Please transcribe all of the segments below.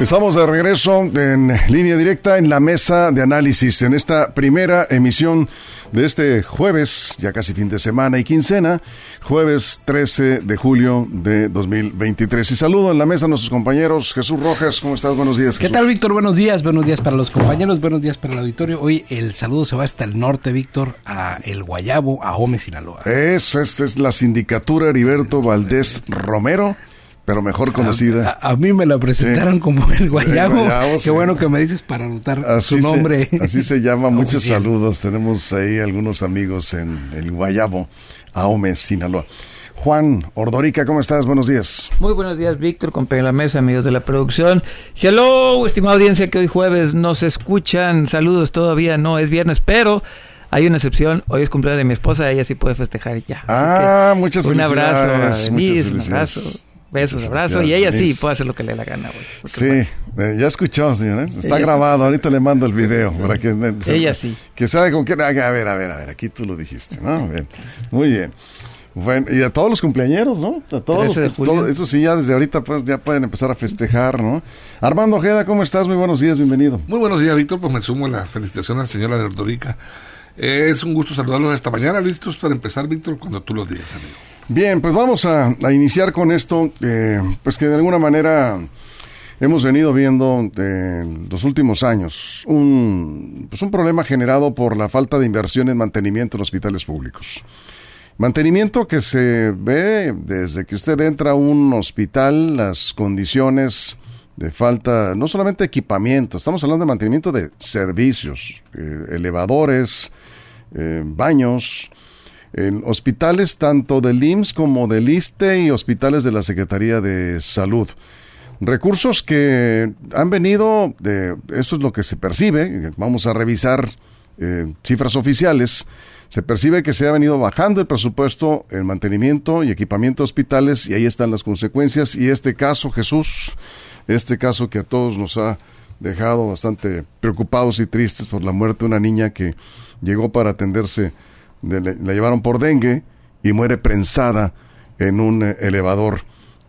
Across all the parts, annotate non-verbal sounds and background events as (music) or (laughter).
Estamos de regreso en línea directa en la mesa de análisis en esta primera emisión de este jueves, ya casi fin de semana y quincena, jueves 13 de julio de 2023. Y saludo en la mesa a nuestros compañeros. Jesús Rojas, ¿cómo estás? Buenos días. ¿Qué tal, Víctor? Buenos días. Buenos días para los compañeros, buenos días para el auditorio. Hoy el saludo se va hasta el norte, Víctor, a El Guayabo, a Gómez, Sinaloa. Eso, esta es la sindicatura Heriberto Valdés Romero pero mejor conocida. A, mí me la presentaron como el Guayabo. Qué bueno que me dices para anotar su nombre. así se llama. (laughs) Muchos saludos. Tenemos ahí algunos amigos en el Guayabo, Ahome, Sinaloa. Juan Ordorica, ¿cómo estás? Buenos días. Muy buenos días, Víctor, compañero de la mesa, amigos de la producción. Hello, estimada audiencia que hoy jueves nos escuchan. Saludos todavía, no es viernes, pero hay una excepción. Hoy es cumpleaños de mi esposa, ella sí puede festejar ya. Ah, muchas un felicidades. Un abrazo, Denise, un abrazo besos, abrazos, y ella sí puede hacer lo que le dé la gana, Sí, eh, ya escuchó, señor, ¿eh? está grabado, ahorita le mando el video para que... ella sí. Que sabe con quién... A ver, a ver, a ver, aquí tú lo dijiste, ¿no? Muy bien. Bueno, y a todos los cumpleañeros, ¿no? A todos los, eso sí, ya desde ahorita pues, ya pueden empezar a festejar, ¿no? Armando Ojeda, ¿cómo estás? Muy buenos días, bienvenido. Muy buenos días, Víctor, pues me sumo a la felicitación al señor de Ordorica. es un gusto saludarlos esta mañana, listos para empezar, Víctor, cuando tú lo digas, amigo. Bien, pues vamos a, iniciar con esto, eh, pues que de alguna manera hemos venido viendo en los últimos años un, pues un problema generado por la falta de inversión en mantenimiento en hospitales públicos. Mantenimiento que se ve desde que usted entra a un hospital, las condiciones de falta, no solamente equipamiento, estamos hablando de mantenimiento de servicios, eh, elevadores, eh, baños, en hospitales tanto del IMSS como del ISTE y hospitales de la Secretaría de Salud. Recursos que han venido, de, esto es lo que se percibe, vamos a revisar eh, cifras oficiales, se percibe que se ha venido bajando el presupuesto en mantenimiento y equipamiento de hospitales y ahí están las consecuencias y este caso, Jesús, este caso que a todos nos ha dejado bastante preocupados y tristes por la muerte de una niña que llegó para atenderse la llevaron por dengue y muere prensada en un eh, elevador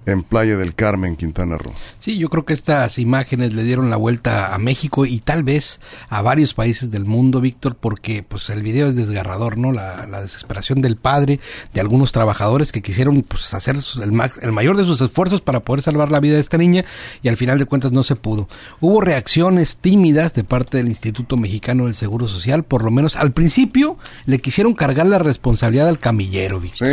en Playa del Carmen, Quintana Roo. Sí, yo creo que estas imágenes le dieron la vuelta a México y tal vez a varios países del mundo, Víctor, porque pues el video es desgarrador, ¿no? La, desesperación del padre, de algunos trabajadores que quisieron pues hacer el, el, mayor de sus esfuerzos para poder salvar la vida de esta niña y al final de cuentas no se pudo. Hubo reacciones tímidas de parte del Instituto Mexicano del Seguro Social, por lo menos al principio le quisieron cargar la responsabilidad al camillero, Víctor,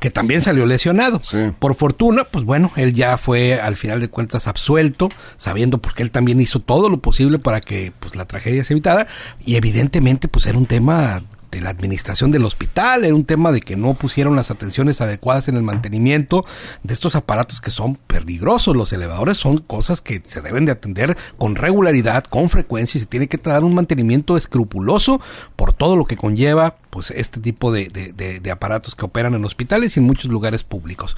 que también salió lesionado. Por fortuna, pues bueno, él ya fue al final de cuentas absuelto, sabiendo porque él también hizo todo lo posible para que pues la tragedia se evitara y evidentemente pues era un tema de la administración del hospital, era un tema de que no pusieron las atenciones adecuadas en el mantenimiento de estos aparatos que son peligrosos. Los elevadores son cosas que se deben de atender con regularidad, con frecuencia y se tiene que dar un mantenimiento escrupuloso por todo lo que conlleva pues este tipo de, de, aparatos que operan en hospitales y en muchos lugares públicos.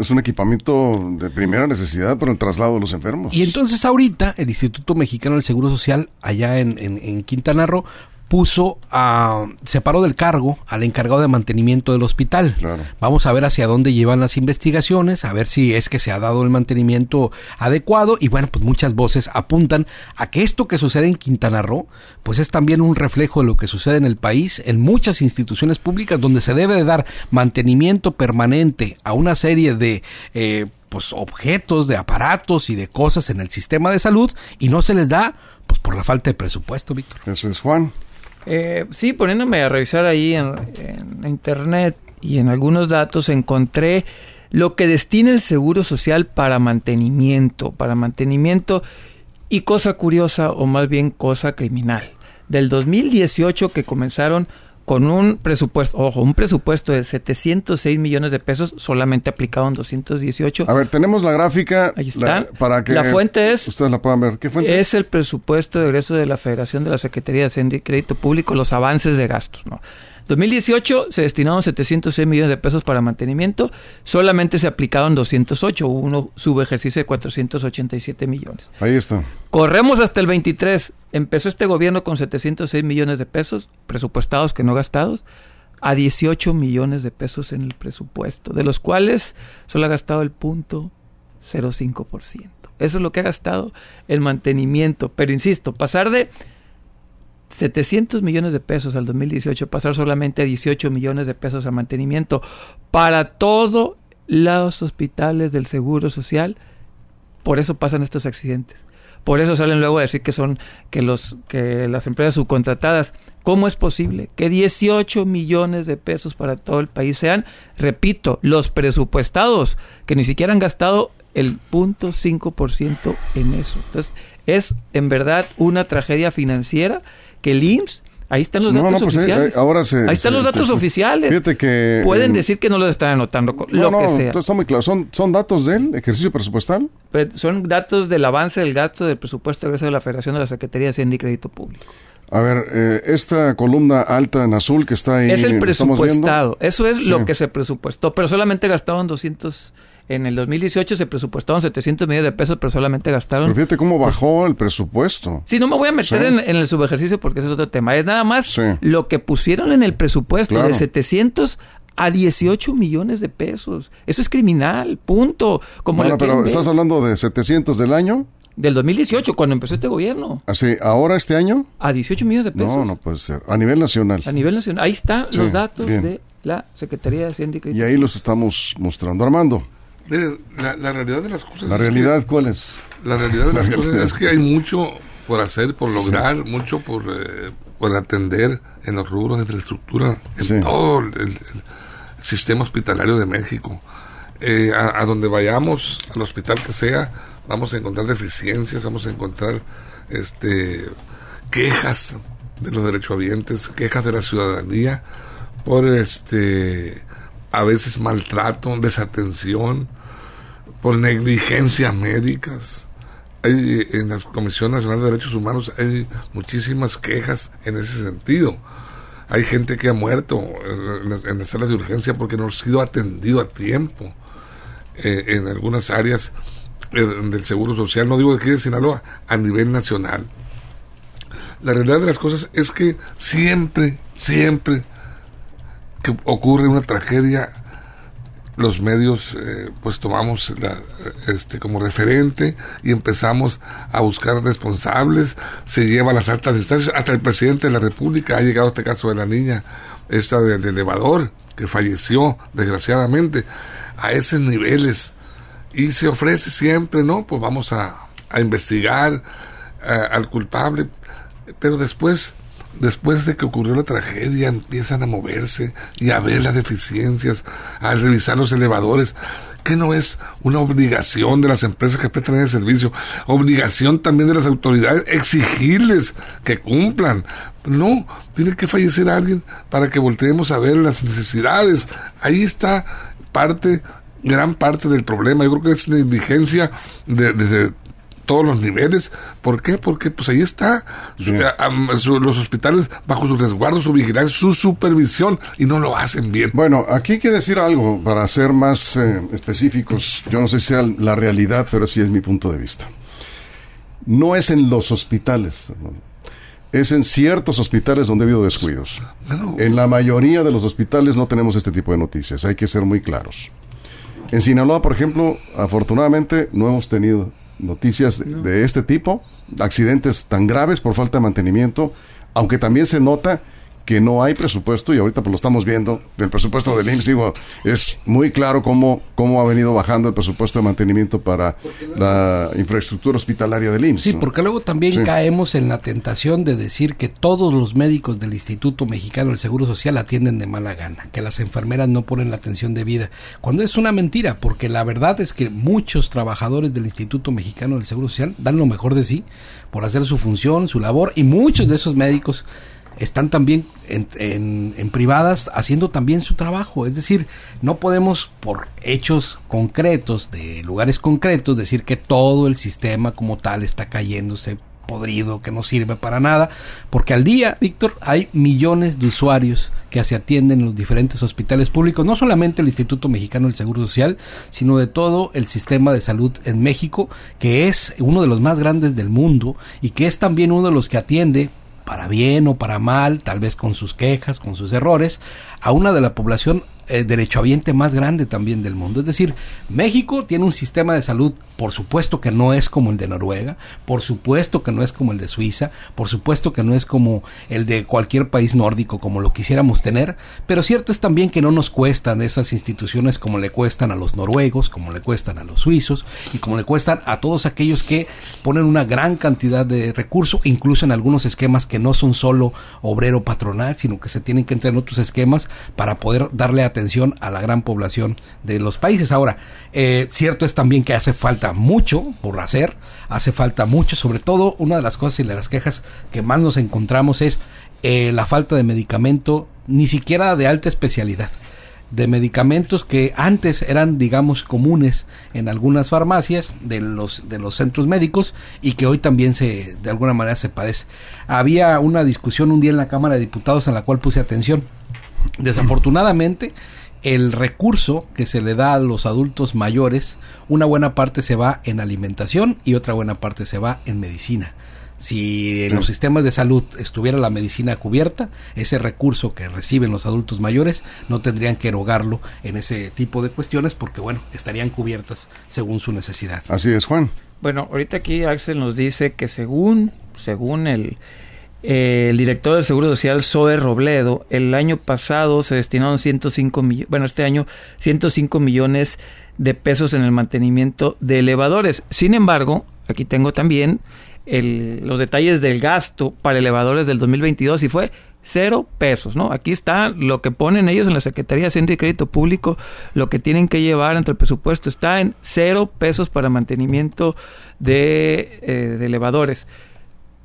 es un equipamiento de primera necesidad para el traslado de los enfermos. Y entonces ahorita el Instituto Mexicano del Seguro Social allá en, en, en Quintana Roo puso a separó del cargo al encargado de mantenimiento del hospital. Vamos a ver hacia dónde llevan las investigaciones, a ver si es que se ha dado el mantenimiento adecuado y bueno, pues muchas voces apuntan a que esto que sucede en Quintana Roo, pues es también un reflejo de lo que sucede en el país, en muchas instituciones públicas donde se debe de dar mantenimiento permanente a una serie de eh, pues objetos, de aparatos y de cosas en el sistema de salud y no se les da pues por la falta de presupuesto, Víctor. Eso es Juan. Eh, sí, poniéndome a revisar ahí en, internet y en algunos datos encontré lo que destina el Seguro Social para mantenimiento, para mantenimiento y cosa curiosa o más bien cosa criminal. Del 2018 que comenzaron con un presupuesto, ojo, un presupuesto de 706 millones de pesos, solamente aplicado en 218. A ver, tenemos la gráfica Ahí está. para que la fuente es ustedes la puedan ver. ¿Qué fuente es? el presupuesto de egreso de la Federación de la Secretaría de Hacienda y Crédito Público, los avances de gastos, ¿no? 2018 se destinaron 706 millones de pesos para mantenimiento, solamente se aplicaron 208, hubo un subejercicio de 487 millones. Ahí está. Corremos hasta el 23, empezó este gobierno con 706 millones de pesos presupuestados que no gastados, a 18 millones de pesos en el presupuesto, de los cuales solo ha gastado el punto 0,5%. Eso es lo que ha gastado el mantenimiento. Pero insisto, pasar de 700 millones de pesos al 2018, pasar solamente a 18 millones de pesos a mantenimiento para todos los hospitales del Seguro Social, por eso pasan estos accidentes. Por eso salen luego a decir que son que los que las empresas subcontratadas, ¿cómo es posible que 18 millones de pesos para todo el país sean, repito, los presupuestados que ni siquiera han gastado el 0.5% en eso? Entonces, es en verdad una tragedia financiera que el IMSS Ahí están los datos pues, eh, oficiales. ahora ahí están los datos oficiales. Fíjate que pueden decir que no lo están anotando, lo que sea. Son muy claros. ¿Son, ¿Son datos del ejercicio presupuestal? Pues, son datos del avance del gasto del presupuesto de la Federación de la Secretaría de Hacienda y Crédito Público. A ver, eh, esta columna alta en azul que está ahí. Es el presupuestado. Eso es lo que se presupuestó, pero solamente gastaban 200 en el 2018 se presupuestaron 700 millones de pesos, pero solamente gastaron... Pero fíjate cómo bajó el presupuesto. Sí, no me voy a meter en, el subejercicio porque ese es otro tema. Es nada más lo que pusieron en el presupuesto de 700 a 18 millones de pesos. Eso es criminal, punto. Como bueno, pero ¿estás hablando de 700 del año? Del 2018, cuando empezó este gobierno. ¿Así? ¿Ah, ¿Ahora este año? A 18 millones de pesos. No, no puede ser. A nivel nacional. A nivel nacional. Ahí están los datos de la Secretaría de Hacienda y Y ahí los estamos mostrando. Armando. Miren, la, realidad de las cosas. ¿La realidad cuál es? La realidad de (laughs) las cosas es que hay mucho por hacer, por lograr, mucho por, eh, por atender en los rubros de infraestructura, en todo el, sistema hospitalario de México. Eh, a, donde vayamos, al hospital que sea, vamos a encontrar deficiencias, vamos a encontrar este quejas de los derechohabientes, quejas de la ciudadanía por este a veces maltrato, desatención, por negligencias médicas. Hay, en la Comisión Nacional de Derechos Humanos hay muchísimas quejas en ese sentido. Hay gente que ha muerto en, las, salas de urgencia porque no ha sido atendido a tiempo eh, en algunas áreas eh, del Seguro Social, no digo de aquí de Sinaloa, a nivel nacional. La realidad de las cosas es que siempre, siempre que ocurre una tragedia, los medios eh, pues tomamos la, este como referente y empezamos a buscar responsables, se lleva a las altas instancias, hasta el presidente de la República ha llegado a este caso de la niña, esta del elevador, que falleció desgraciadamente, a esos niveles, y se ofrece siempre, ¿no? Pues vamos a, investigar al culpable, pero después después de que ocurrió la tragedia, empiezan a moverse y a ver las deficiencias, a revisar los elevadores, que no es una obligación de las empresas que prestan el servicio, obligación también de las autoridades, exigirles que cumplan. No, tiene que fallecer alguien para que volteemos a ver las necesidades. Ahí está parte gran parte del problema. Yo creo que es negligencia de, de, todos los niveles. ¿Por qué? Porque pues ahí está los hospitales bajo su resguardo, su vigilancia, su supervisión y no lo hacen bien. Bueno, aquí hay que decir algo para ser más eh, específicos. Yo no sé si sea la realidad, pero sí es mi punto de vista. No es en los hospitales. Es en ciertos hospitales donde ha habido descuidos. En la mayoría de los hospitales no tenemos este tipo de noticias, hay que ser muy claros. En Sinaloa, por ejemplo, afortunadamente no hemos tenido noticias de, este tipo, accidentes tan graves por falta de mantenimiento, aunque también se nota que no hay presupuesto y ahorita pues lo estamos viendo, el presupuesto del IMSS, digo, es muy claro cómo, cómo ha venido bajando el presupuesto de mantenimiento para la infraestructura hospitalaria del IMSS. Sí, porque luego también caemos en la tentación de decir que todos los médicos del Instituto Mexicano del Seguro Social atienden de mala gana, que las enfermeras no ponen la atención debida, cuando es una mentira, porque la verdad es que muchos trabajadores del Instituto Mexicano del Seguro Social dan lo mejor de sí por hacer su función, su labor, y muchos de esos médicos están también en, en, privadas haciendo también su trabajo. Es decir, no podemos por hechos concretos de lugares concretos decir que todo el sistema como tal está cayéndose podrido, que no sirve para nada, porque al día, Víctor, hay millones de usuarios que se atienden en los diferentes hospitales públicos, no solamente el Instituto Mexicano del Seguro Social, sino de todo el sistema de salud en México, que es uno de los más grandes del mundo y que es también uno de los que atiende para bien o para mal, tal vez con sus quejas, con sus errores, a una de la población eh, derechohabiente más grande también del mundo. Es decir, México tiene un sistema de salud por supuesto que no es como el de Noruega, por supuesto que no es como el de Suiza, por supuesto que no es como el de cualquier país nórdico como lo quisiéramos tener, pero cierto es también que no nos cuestan esas instituciones como le cuestan a los noruegos, como le cuestan a los suizos y como le cuestan a todos aquellos que ponen una gran cantidad de recursos, incluso en algunos esquemas que no son solo obrero patronal, sino que se tienen que entrar en otros esquemas para poder darle atención a la gran población de los países. Ahora, eh, cierto es también que hace falta mucho por hacer, hace falta mucho, sobre todo una de las cosas y de las quejas que más nos encontramos es eh, la falta de medicamento, ni siquiera de alta especialidad de medicamentos que antes eran digamos comunes en algunas farmacias de los de los centros médicos y que hoy también se de alguna manera se padece. Había una discusión un día en la Cámara de Diputados en la cual puse atención. Desafortunadamente el recurso que se le da a los adultos mayores, una buena parte se va en alimentación y otra buena parte se va en medicina. Si en los sistemas de salud estuviera la medicina cubierta, ese recurso que reciben los adultos mayores no tendrían que erogarlo en ese tipo de cuestiones porque, bueno, estarían cubiertas según su necesidad. Así es, Juan. Bueno, ahorita aquí Axel nos dice que según, según el, el director del Seguro Social, Zoe Robledo, el año pasado se destinaron 105 millones, bueno, este año 105 millones de pesos en el mantenimiento de elevadores. Sin embargo, aquí tengo también los detalles del gasto para elevadores del 2022 y fue cero pesos, ¿no? Aquí está lo que ponen ellos en la Secretaría de Hacienda y Crédito Público, lo que tienen que llevar entre el presupuesto está en cero pesos para mantenimiento de, eh, de elevadores.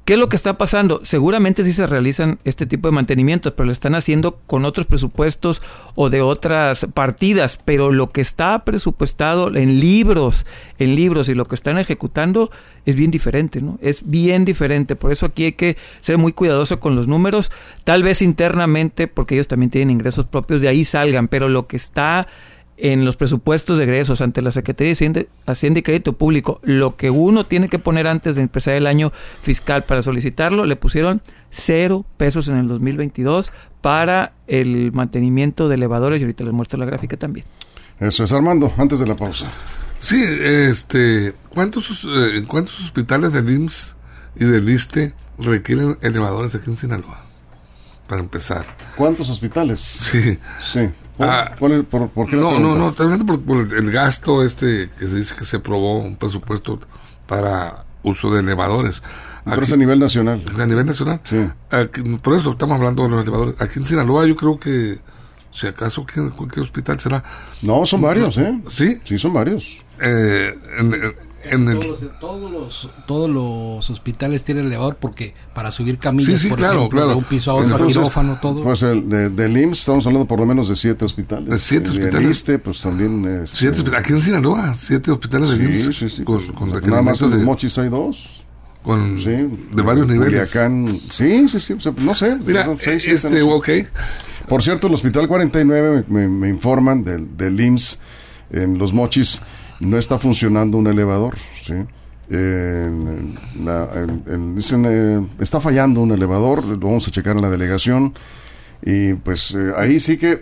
¿Qué es lo que está pasando? Seguramente sí se realizan este tipo de mantenimientos, pero lo están haciendo con otros presupuestos o de otras partidas, pero lo que está presupuestado en libros, en libros y lo que están ejecutando es bien diferente, ¿no? Es bien diferente, por eso aquí hay que ser muy cuidadoso con los números, tal vez internamente, porque ellos también tienen ingresos propios, de ahí salgan, pero lo que está en los presupuestos de egresos ante la Secretaría de Hacienda, y Crédito Público, lo que uno tiene que poner antes de empezar el año fiscal para solicitarlo, le pusieron cero pesos en el 2022 para el mantenimiento de elevadores y ahorita les muestro la gráfica también. Eso es Armando, antes de la pausa. Sí, este, ¿cuántos, eh, ¿cuántos hospitales del IMSS y del ISTE requieren elevadores aquí en Sinaloa? Para empezar. ¿Cuántos hospitales? Sí. Sí. ¿Por, Ah, por, por- por qué No, no, no, hablando por, por el gasto este que se dice que se aprobó un presupuesto para uso de elevadores. Pero es a nivel nacional. a nivel nacional. Sí. Aquí- por eso estamos hablando de los elevadores. Aquí en Sinaloa yo creo que, si acaso, ¿qué, qué hospital será? No, son varios, ¿eh? Sí, Sí, son varios. eh, en, en- el... Todos, todos los, todos los hospitales tienen elevador porque para subir camillas, Sí, sí, por claro, ejemplo, claro. de un piso a otro, Entonces, quirófano, todo. Pues el de, del IMSS estamos hablando por lo menos de siete hospitales. De siete El hospitales. ISSSTE, pues también. este, Siete hospitales. Aquí en Sinaloa, siete hospitales de Sí, IMSS sí, sí. con, pues, con nada más en los de, mochis hay dos. con- Sí. de varios niveles. Culiacán. Sí, sí, sí. o sea, no sé. Mira, son seis, siete, este, no sé. ok. Por cierto, el Hospital 49 me, me- me informan del, del IMSS en Los Mochis no está funcionando un elevador, ¿sí? La- dicen, eh, está fallando un elevador, lo vamos a checar en la delegación y pues eh, ahí sí que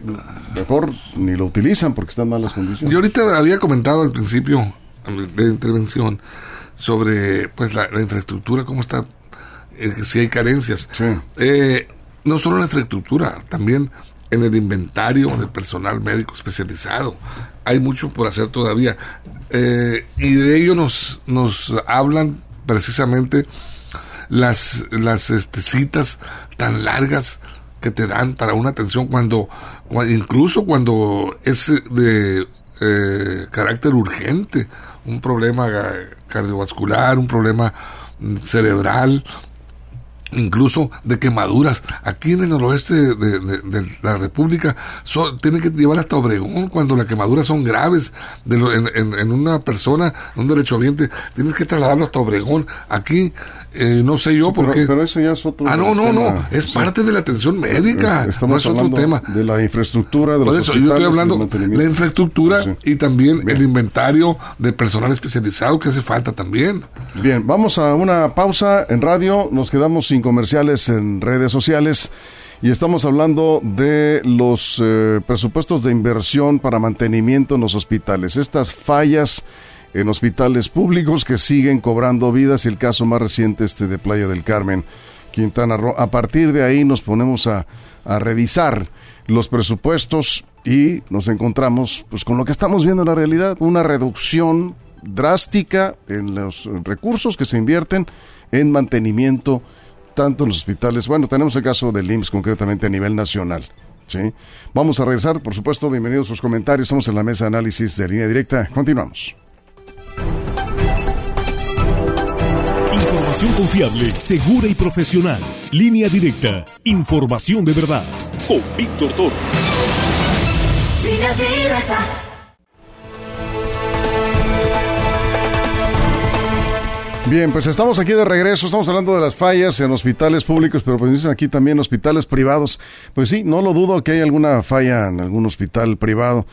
mejor ni lo utilizan porque están en malas condiciones. Yo ahorita había comentado al principio de intervención sobre pues la, la infraestructura, cómo está, eh, si hay carencias. Sí. Eh, no solo la infraestructura, también en el inventario de personal médico especializado. Hay mucho por hacer todavía. Eh, y de ello nos, nos hablan precisamente las, las este, citas tan largas que te dan para una atención cuando, cua- incluso cuando es de eh, carácter urgente, un problema ga- cardiovascular, un problema mm, cerebral, incluso de quemaduras. Aquí en el noroeste de, la República so, tienen que llevar hasta Obregón cuando las quemaduras son graves de en, una persona, un derechohabiente, tienes que trasladarlo hasta Obregón. Aquí eh, no sé yo por qué. Pero eso ya es otro Ah, no, no, no, es parte de la atención médica, no es otro tema. De la infraestructura, de los eso, yo estoy hablando la infraestructura y también el inventario de personal especializado que hace falta también. Bien, vamos a una pausa en radio, nos quedamos sin comerciales en redes sociales y estamos hablando de los eh, presupuestos de inversión para mantenimiento en los hospitales. Estas fallas en hospitales públicos que siguen cobrando vidas y el caso más reciente este de Playa del Carmen, Quintana Roo. A partir de ahí nos ponemos a, a revisar los presupuestos y nos encontramos pues con lo que estamos viendo en la realidad, una reducción drástica en los recursos que se invierten en mantenimiento tanto en los hospitales. Bueno, tenemos el caso del IMSS concretamente a nivel nacional. ¿sí? Vamos a regresar, por supuesto, bienvenidos a sus comentarios. Estamos en la mesa de análisis de línea directa. Continuamos. Información confiable, segura y profesional. Línea directa. Información de verdad. Con Víctor Toro. Línea directa. Bien, pues estamos aquí de regreso, estamos hablando de las fallas en hospitales públicos, pero pues dicen aquí también hospitales privados. Pues sí, no lo dudo que hay alguna falla en algún hospital privado.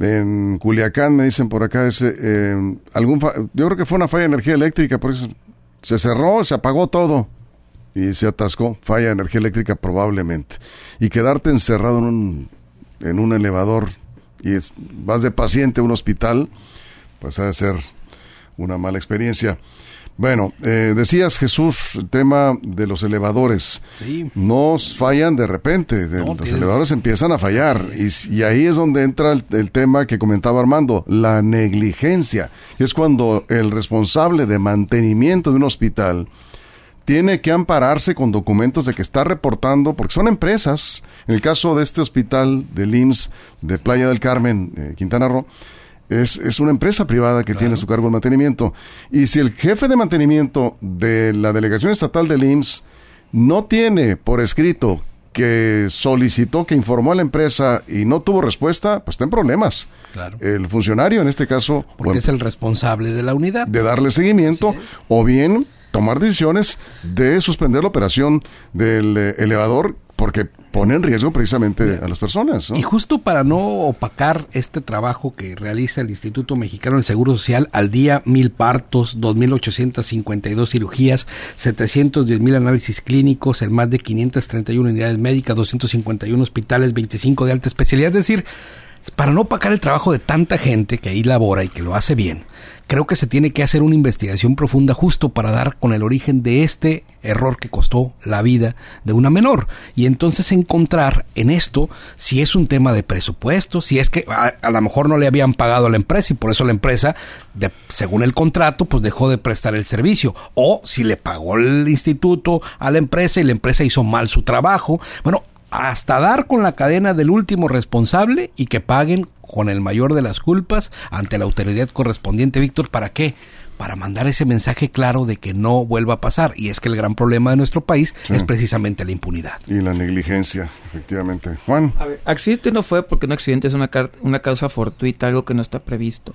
En Culiacán me dicen por acá ese eh, algún yo creo que fue una falla de energía eléctrica, por eso se cerró, se apagó todo y se atascó. Falla de energía eléctrica probablemente. Y quedarte encerrado en un, en un elevador y vas de paciente a un hospital, pues ha de ser una mala experiencia. Bueno, eh, decías Jesús, el tema de los elevadores. Sí. No fallan de repente, los elevadores empiezan a fallar y, ahí es donde entra el, tema que comentaba Armando, la negligencia. Es cuando el responsable de mantenimiento de un hospital tiene que ampararse con documentos de que está reportando, porque son empresas, en el caso de este hospital del IMSS de Playa del Carmen, eh, Quintana Roo, es, es una empresa privada que tiene a su cargo el mantenimiento. Y si el jefe de mantenimiento de la delegación estatal del IMSS no tiene por escrito que solicitó, que informó a la empresa y no tuvo respuesta, pues está en problemas. Claro. El funcionario, en este caso... Porque es el responsable de la unidad. De darle seguimiento, o bien tomar decisiones de suspender la operación del eh, elevador porque pone en riesgo precisamente a las personas. Y justo para no opacar este trabajo que realiza el Instituto Mexicano del Seguro Social, al día mil partos, 2.852 cirugías, 710 mil análisis clínicos en más de 531 unidades médicas, 251 hospitales, 25 de alta especialidad. Es decir, para no opacar el trabajo de tanta gente que ahí labora y que lo hace bien, creo que se tiene que hacer una investigación profunda justo para dar con el origen de este error que costó la vida de una menor y entonces encontrar en esto si es un tema de presupuesto, si es que a, lo mejor no le habían pagado a la empresa y por eso la empresa, de, según el contrato, pues dejó de prestar el servicio o si le pagó el instituto a la empresa y la empresa hizo mal su trabajo. Bueno, hasta dar con la cadena del último responsable y que paguen con el mayor de las culpas ante la autoridad correspondiente. Víctor, ¿para qué? Para mandar ese mensaje claro de que no vuelva a pasar. Y es que el gran problema de nuestro país es precisamente la impunidad. Y la negligencia, efectivamente. Juan. accidente no fue porque un accidente es una, una causa fortuita, algo que no está previsto.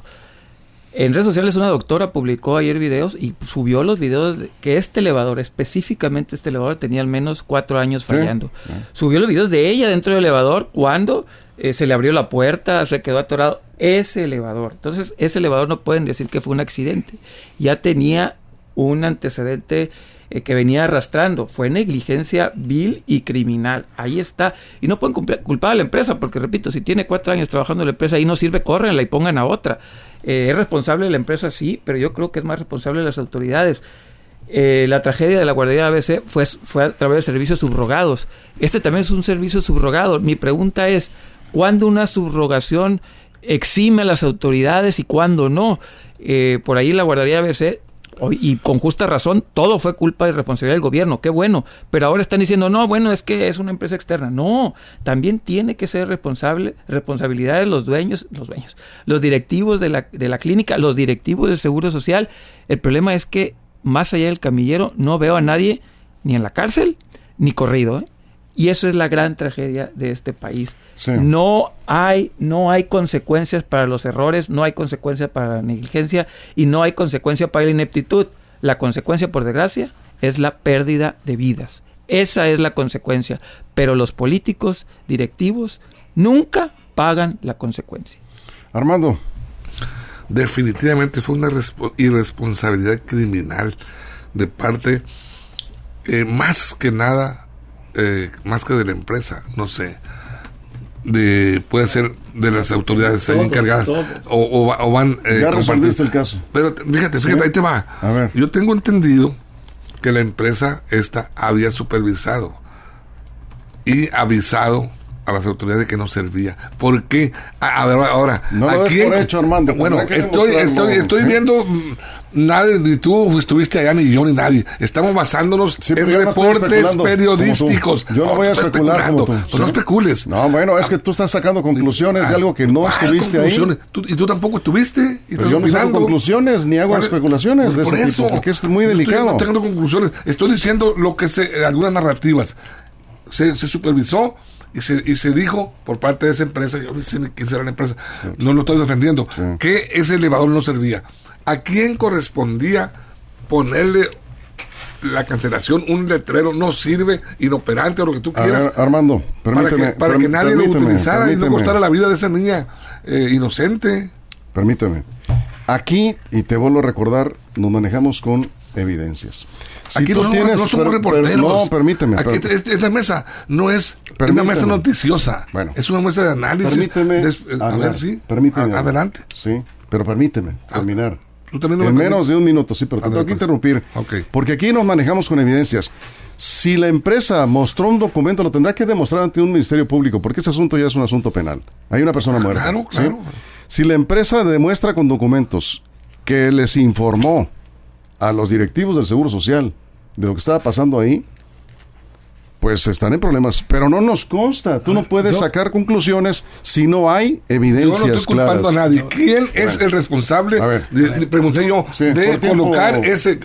En redes sociales una doctora publicó ayer videos y subió los videos de que este elevador, específicamente este elevador, tenía al menos cuatro años fallando. Subió los videos de ella dentro del elevador cuando eh, se le abrió la puerta, se quedó atorado. Ese elevador. Entonces, ese elevador no pueden decir que fue un accidente. Ya tenía un antecedente eh, que venía arrastrando. Fue negligencia vil y criminal. Ahí está. Y no pueden culpar a la empresa, porque repito, si tiene cuatro años trabajando en la empresa y no sirve, córrenla y pongan a otra. Eh, es responsable la empresa, sí, pero yo creo que es más responsable de las autoridades. Eh, la tragedia de la guardería ABC fue, fue a través de servicios subrogados. Este también es un servicio subrogado. Mi pregunta es, ¿cuándo una subrogación exime a las autoridades y cuándo no? por ahí la guardería ABC y con justa razón, todo fue culpa y responsabilidad del gobierno, qué bueno, pero ahora están diciendo, no, bueno, es que es una empresa externa. No, también tiene que ser responsable, responsabilidad de los dueños, los dueños, los directivos de la, de la clínica, los directivos del Seguro Social. El problema es que más allá del camillero no veo a nadie ni en la cárcel, ni corrido. ¿eh? Y eso es la gran tragedia de este país. No hay, no hay consecuencias para los errores, no hay consecuencias para la negligencia y no hay consecuencia para la ineptitud. La consecuencia, por desgracia, es la pérdida de vidas. Esa es la consecuencia. Pero los políticos directivos nunca pagan la consecuencia. Armando. Definitivamente fue una irresponsabilidad criminal de parte, eh, más que nada, eh, más que de la empresa, no sé, de puede ser de las autoridades encargadas O, o, van eh, ya resolviste el caso pero fíjate fíjate ahí te va a ver. yo tengo entendido que la empresa esta había supervisado y avisado a las autoridades de que no servía. ¿Por qué? A, ver, ahora, no lo por hecho, Armando. Bueno, estoy, estoy, estoy viendo, nadie, ni tú estuviste allá, ni yo, ni nadie. Estamos basándonos en reportes periodísticos. Yo no voy a especular como tú. No especules. No, bueno, es que tú estás sacando conclusiones de algo que no estuviste ahí. y tú tampoco estuviste. Y Pero yo no saco conclusiones, ni hago especulaciones de ese tipo, porque es muy delicado. No tengo conclusiones. Estoy diciendo lo que se, algunas narrativas. Se, se supervisó y se, y se dijo por parte de esa empresa, yo no sé quién será la empresa, no lo estoy defendiendo, que ese elevador no servía. ¿A quién correspondía ponerle la cancelación, un letrero no sirve, inoperante o lo que tú quieras. Armando, permíteme. Para que, nadie lo utilizara y no costara la vida de esa niña eh, inocente. Permíteme. Aquí, y te vuelvo a recordar, nos manejamos con evidencias. Aquí no, tienes, no somos reporteros. no, permíteme. Aquí esta mesa no es una mesa noticiosa. Bueno, es una mesa de análisis. Permíteme. a ver, sí. Permíteme. adelante. Sí, pero permíteme ah, terminar. ¿Tú también en menos de un minuto, sí, pero te tengo que pues. interrumpir. Okay. Porque aquí nos manejamos con evidencias. Si la empresa mostró un documento, lo tendrá que demostrar ante un ministerio público, porque ese asunto ya es un asunto penal. Hay una persona ah, muerta. Claro, claro. Si la empresa demuestra con documentos que les informó a los directivos del Seguro Social de lo que estaba pasando ahí, pues están en problemas. Pero no nos consta. Tú no puedes sacar conclusiones si no hay evidencias Yo no estoy culpando a nadie. ¿Quién es el responsable? pregunté yo de colocar ese.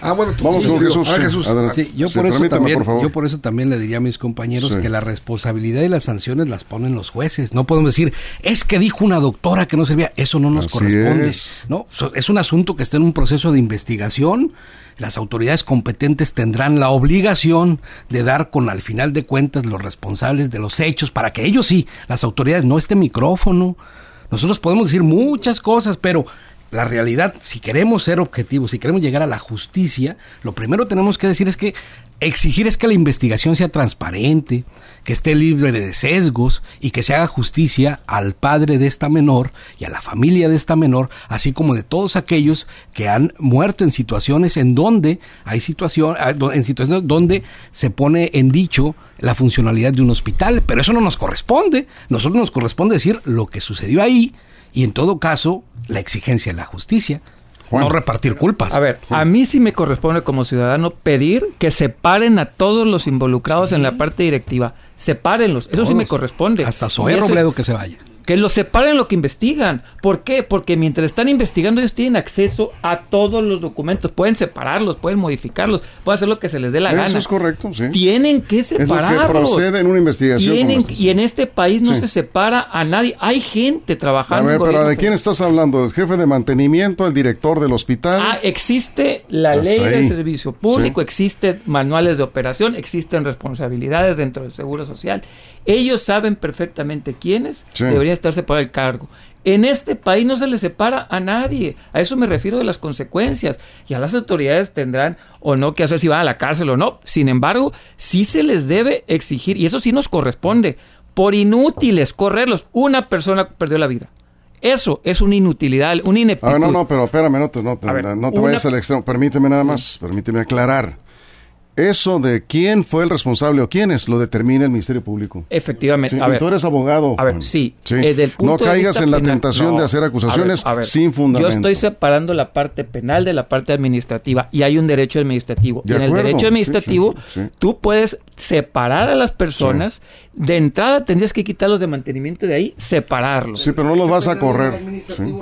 ah, bueno, vamos con Jesús. yo, por eso también, yo por eso también le diría a mis compañeros que la responsabilidad y las sanciones las ponen los jueces. No podemos decir es que dijo una doctora que no servía. Eso no nos corresponde. No, es un asunto que está en un proceso de investigación las autoridades competentes tendrán la obligación de dar con al final de cuentas los responsables de los hechos para que ellos sí, las autoridades, no este micrófono. Nosotros podemos decir muchas cosas, pero la realidad, si queremos ser objetivos, si queremos llegar a la justicia, lo primero que tenemos que decir es que exigir es que la investigación sea transparente, que esté libre de sesgos y que se haga justicia al padre de esta menor y a la familia de esta menor, así como de todos aquellos que han muerto en situaciones en donde hay situación, ah, en situaciones donde se pone en dicho la funcionalidad de un hospital, pero eso no nos corresponde. Nosotros nos corresponde decir lo que sucedió ahí y en todo caso la exigencia de la justicia. No repartir culpas. A ver, a mí sí me corresponde como ciudadano pedir que separen a todos los involucrados en la parte directiva. Sepárenlos. Eso sí me corresponde. Hasta Zoé Robledo que se vaya que los separen lo que investigan. ¿Por qué? Porque mientras están investigando ellos tienen acceso a todos los documentos, pueden separarlos, pueden modificarlos, pueden hacer lo que se les dé la gana. Eso es correcto, sí. Tienen que separarlos. Es lo que procede en una investigación. y en este país no se separa a nadie. Hay gente trabajando. A ver, pero ¿de quién estás hablando? ¿El jefe de mantenimiento, el director del hospital? Ah, existe la ley del servicio público, existen manuales de operación, existen responsabilidades dentro del Seguro Social ellos saben perfectamente quiénes deberían estar separados del cargo. En este país no se le separa a nadie. A eso me refiero de las consecuencias. Ya las autoridades tendrán o no que hacer si van a la cárcel o no. Sin embargo, sí se les debe exigir, y eso sí nos corresponde, por inútiles correrlos. Una persona perdió la vida. Eso es una inutilidad, una ineptitud. no, no, pero espérame, no te, no te, no te vayas al extremo. Permíteme nada más, permíteme aclarar eso de quién fue el responsable o quiénes lo determina el Ministerio Público. Efectivamente. a ver, tú eres abogado. A ver, sí. no caigas en la tentación de hacer acusaciones sin fundamento. Yo estoy separando la parte penal de la parte administrativa y hay un derecho administrativo. en el derecho administrativo tú puedes separar a las personas de entrada tendrías que quitarlos de mantenimiento de ahí, separarlos. Sí, pero no los vas a correr.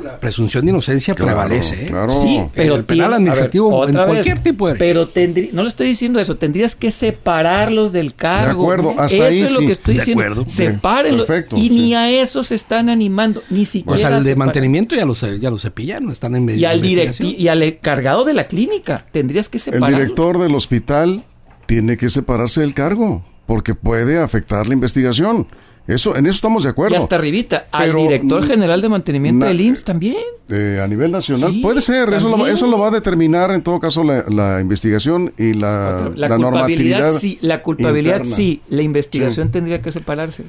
La presunción de inocencia prevalece. ¿eh? Claro. Sí, pero el penal administrativo, ver, en cualquier tipo de Pero tendrí- no le estoy diciendo eso, tendrías que separarlos del cargo. acuerdo, hasta eso ahí es lo que estoy De diciendo. acuerdo. Sepárenlos. Perfecto, y sí. ni a eso se están animando, ni siquiera. O sea, el de mantenimiento ya lo, se- ya lo cepillaron, están en Y al, y al encargado de la clínica, tendrías que El separarlos. director del hospital tiene que separarse del cargo porque puede afectar la investigación. Eso, en eso estamos de Y acuerdo. hasta arribita, al Pero, director mm, general de mantenimiento del IMSS también. Eh, a nivel nacional. Sí, Puede ser, eso lo, también. eso lo va a determinar en todo caso la, la investigación y la, La, la culpabilidad normatividad. sí, la culpabilidad interna. sí, la investigación tendría que separarse.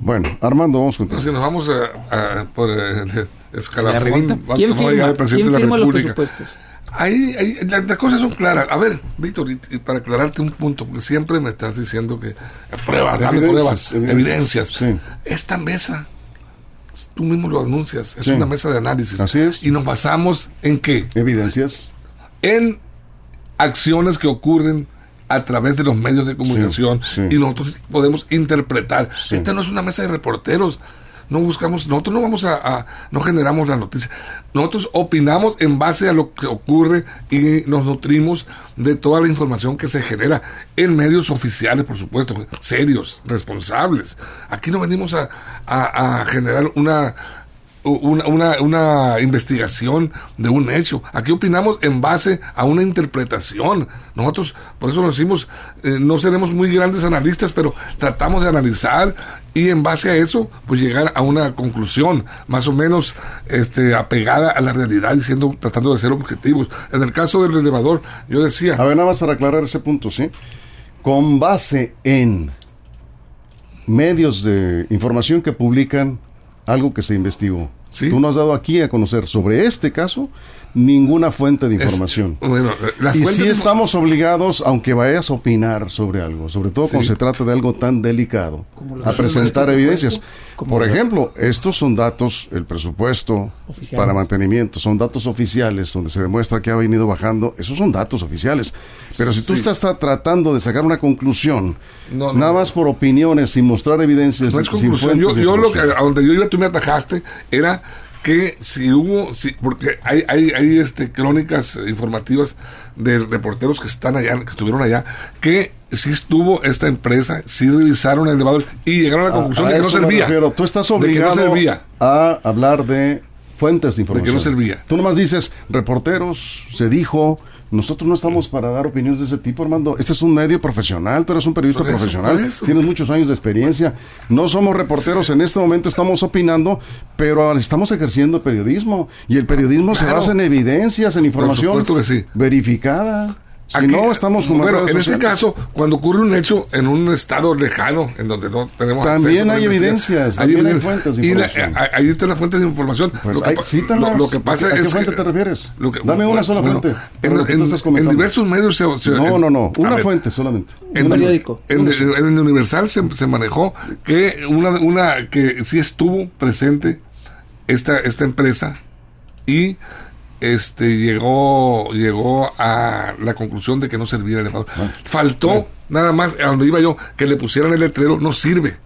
Bueno, Armando, vamos contigo. No, si nos vamos a, a- por el escalafón, ¿Quién firma, ¿quién de la firma los presupuestos? Ahí, ahí la- las cosas son claras. A ver, Víctor, para aclararte un punto, porque siempre me estás diciendo que pruebas, dame Evidencias, pruebas, evidencias, sí. Esta mesa, tú mismo lo anuncias, es Sí. una mesa de análisis. Así es. Y nos basamos en qué? Evidencias. En acciones que ocurren a través de los medios de comunicación sí. y nosotros podemos interpretar. Esta no es una mesa de reporteros. No buscamos, nosotros no vamos a, no generamos la noticia. Nosotros opinamos en base a lo que ocurre y nos nutrimos de toda la información que se genera en medios oficiales, por supuesto, serios, responsables. Aquí no venimos a, a- a generar una una, una, investigación de un hecho. Aquí opinamos en base a una interpretación. Nosotros, por eso nos decimos, eh, no seremos muy grandes analistas, pero tratamos de analizar y en base a eso, pues llegar a una conclusión más o menos este, apegada a la realidad y siendo, tratando de ser objetivos. En el caso del elevador, yo decía, A ver, nada más para aclarar ese punto, ¿sí? Con base en medios de información que publican algo que se investigó. Sí. Tú no has dado aquí a conocer sobre este caso ninguna fuente de es- información. bueno, las y sí de- estamos obligados, aunque vayas a opinar sobre algo, sobre todo cuando se trata de algo tan delicado, a presentar nuestro evidencias. Por lo- ejemplo, estos son datos, el presupuesto Oficial. para mantenimiento, son datos oficiales donde se demuestra que ha venido bajando, esos son datos oficiales. Pero si tú Sí. estás tra- tratando de sacar una conclusión, No, no, nada más por opiniones, sin mostrar evidencias, No es sin conclusión. Yo, yo lo que, información. a donde yo iba, tú me atajaste, era que si hubo, si, porque hay, hay, hay este, crónicas informativas de reporteros que están allá, que estuvieron allá, que si estuvo esta empresa, si revisaron el elevador y llegaron a la conclusión A- a de que no servía. refiero. Tú estás De que no obligado servía. a hablar de fuentes de información. no servía. Tú nomás dices, reporteros, se dijo. Nosotros no estamos para dar opiniones de ese tipo, Armando. Este es un medio profesional, tú eres un periodista eso, profesional, tienes muchos años de experiencia. No somos reporteros en este momento, estamos opinando, pero estamos ejerciendo periodismo. Y el periodismo se basa en evidencias, en información supuesto que sí. verificada. Si Aquí- no, estamos como Bueno, en este caso, cuando ocurre un hecho en un estado lejano, en donde no tenemos También acceso hay evidencias, también hay fuentes de Y la- información. eh, ahí están las fuentes de información. Pues, lo, que, ay, pa- cítalas. lo, lo que pasa ¿A qué es fuente que- te refieres? lo que- Dame una sola fuente, En, diversos medios se... se- No, no, no. Una ver, fuente solamente. En, Una periódico. En el Universal se, se manejó que una, una que sí estuvo presente esta, esta empresa y este llegó llegó a la conclusión de que no servía el elevador. Faltó nada más a donde iba yo que le pusieran el letrero no sirve.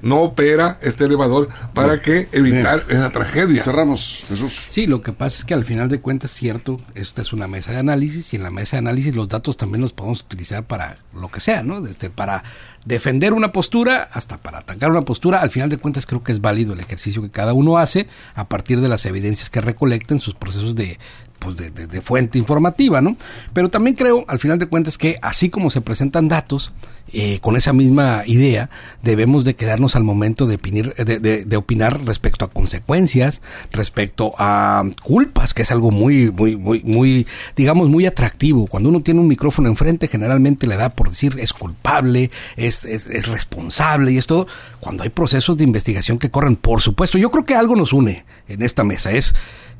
No opera este elevador para que evitar esa tragedia. Cerramos, Jesús. Sí, lo que pasa es que al final de cuentas, cierto, esta es una mesa de análisis y en la mesa de análisis los datos también los podemos utilizar para lo que sea, ¿no? Desde para defender una postura hasta para atacar una postura. Al final de cuentas creo que es válido el ejercicio que cada uno hace a partir de las evidencias que recolecta en sus procesos de, pues de, fuente informativa, ¿no? Pero también creo, al final de cuentas, que así como se presentan datos, eh, con esa misma idea, debemos de quedarnos al momento de, opinir- de, de- opinar respecto a consecuencias, respecto a culpas, que es algo muy, muy, muy, muy, digamos, muy atractivo. Cuando uno tiene un micrófono enfrente, generalmente le da por decir es culpable, es, es, es responsable y es todo. Cuando hay procesos de investigación que corren, por supuesto, yo creo que algo nos une en esta mesa, es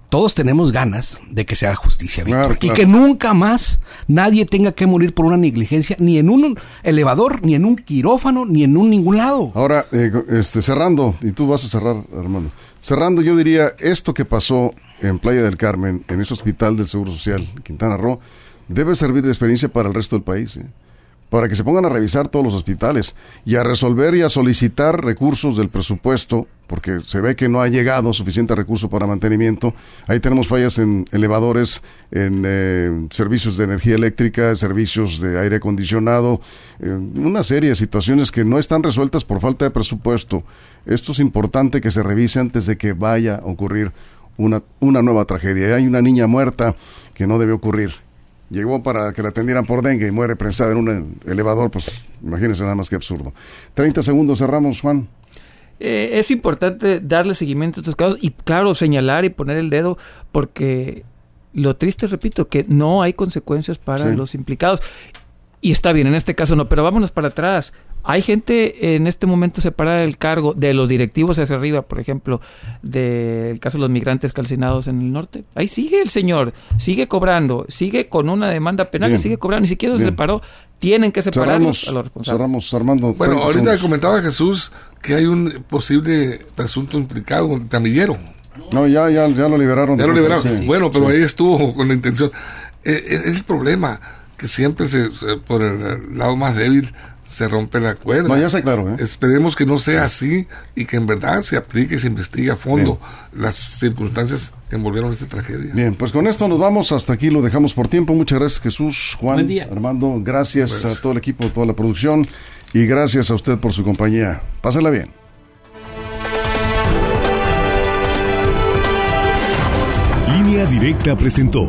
todos tenemos ganas de que se haga justicia, Víctor. Claro, Y que nunca más nadie tenga que morir por una negligencia, ni en un elevador, ni en un quirófano, ni en un ningún lado. Ahora, eh, este, cerrando, y tú vas a cerrar, Armando. Cerrando, yo diría, esto que pasó en Playa del Carmen, en ese hospital del Seguro Social, Quintana Roo, debe servir de experiencia para el resto del país. ¿eh? Para que se pongan a revisar todos los hospitales y a resolver y a solicitar recursos del presupuesto, porque se ve que no ha llegado suficiente recurso para mantenimiento. Ahí tenemos fallas en elevadores, en eh, servicios de energía eléctrica, servicios de aire acondicionado, una serie de situaciones que no están resueltas por falta de presupuesto. Esto es importante que se revise antes de que vaya a ocurrir una, una nueva tragedia. Hay una niña muerta que no debe ocurrir llegó para que la atendieran por dengue y muere prensada en un elevador, pues imagínense nada más que absurdo. 30 segundos, cerramos, Juan. Eh, es importante darle seguimiento a estos casos y, claro, señalar y poner el dedo porque lo triste, repito, que no hay consecuencias para los implicados. Y está bien, en este caso no, pero vámonos para atrás. Hay gente en este momento separada del cargo de los directivos hacia arriba, por ejemplo, del caso de los migrantes calcinados en el norte. Ahí sigue el señor, sigue cobrando, sigue con una demanda penal y sigue cobrando, ni siquiera se separó. Tienen que separarnos a los responsables. Cerramos, Armando. Bueno, ahorita comentaba Jesús que hay un posible presunto implicado, un tamillero. No, ya, ya, ya lo liberaron. Ya lo liberaron. bueno, pero ahí estuvo con la intención. Eh, eh, es el problema que siempre se, por el lado más débil se rompe la cuerda. No, ya sé claro. ¿eh? Esperemos que no sea así y que en verdad se aplique y se investigue a fondo las circunstancias que envolvieron esta tragedia. Bien, pues con esto nos vamos. Hasta aquí lo dejamos por tiempo. Muchas gracias Jesús, Juan, Armando. Gracias a todo el equipo, toda la producción y gracias a usted por su compañía. Pásela bien. Línea Directa presentó